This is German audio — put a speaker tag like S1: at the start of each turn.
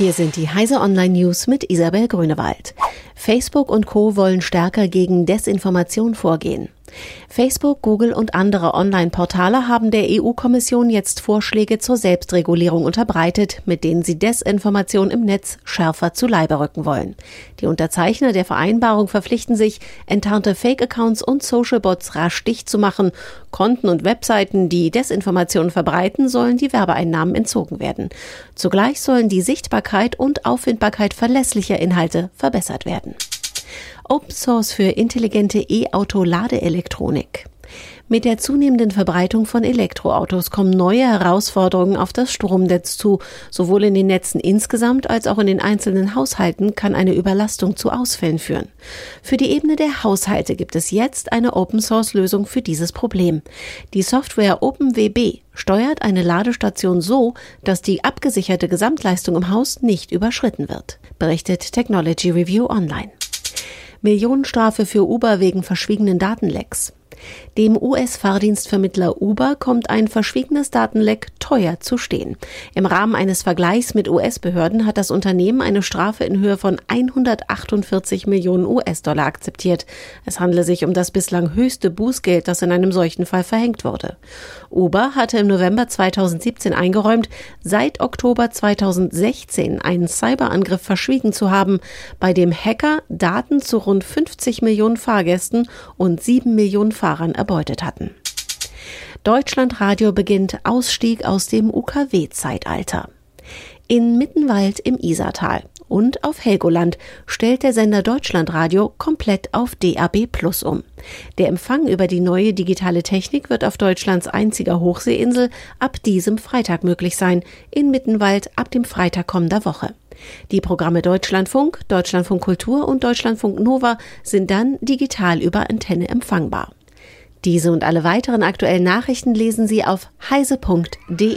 S1: Hier sind die Heise Online News mit Isabel Grünewald. Facebook und Co. wollen stärker gegen Desinformation vorgehen. Facebook, Google und andere Online-Portale haben der EU-Kommission jetzt Vorschläge zur Selbstregulierung unterbreitet, mit denen sie Desinformation im Netz schärfer zu Leibe rücken wollen. Die Unterzeichner der Vereinbarung verpflichten sich, enttarnte Fake-Accounts und Social-Bots rasch dicht zu machen. Konten und Webseiten, die Desinformation verbreiten, sollen die Werbeeinnahmen entzogen werden. Zugleich sollen die Sichtbarkeit und Auffindbarkeit verlässlicher Inhalte verbessert werden. Open Source für intelligente E-Auto-Ladeelektronik. Mit der zunehmenden Verbreitung von Elektroautos kommen neue Herausforderungen auf das Stromnetz zu. Sowohl in den Netzen insgesamt als auch in den einzelnen Haushalten kann eine Überlastung zu Ausfällen führen. Für die Ebene der Haushalte gibt es jetzt eine Open-Source-Lösung für dieses Problem. Die Software OpenWB steuert eine Ladestation so, dass die abgesicherte Gesamtleistung im Haus nicht überschritten wird, berichtet Technology Review Online. Millionenstrafe für Uber wegen verschwiegenen Datenlecks. Dem US-Fahrdienstvermittler Uber kommt ein verschwiegenes Datenleck teuer zu stehen. Im Rahmen eines Vergleichs mit US-Behörden hat das Unternehmen eine Strafe in Höhe von 148 Millionen US-Dollar akzeptiert. Es handle sich um das bislang höchste Bußgeld, das in einem solchen Fall verhängt wurde. Uber hatte im November 2017 eingeräumt, seit Oktober 2016 einen Cyberangriff verschwiegen zu haben, bei dem Hacker Daten zu rund 50 Millionen Fahrgästen und 7 Millionen Fahrern erbeutet hatten. Deutschlandradio beginnt Ausstieg aus dem UKW-Zeitalter. In Mittenwald im Isartal und auf Helgoland stellt der Sender Deutschlandradio komplett auf DAB Plus um. Der Empfang über die neue digitale Technik wird auf Deutschlands einziger Hochseeinsel ab diesem Freitag möglich sein, in Mittenwald ab dem Freitag kommender Woche. Die Programme Deutschlandfunk, Deutschlandfunk Kultur und Deutschlandfunk Nova sind dann digital über Antenne empfangbar. Diese und alle weiteren aktuellen Nachrichten lesen Sie auf heise.de.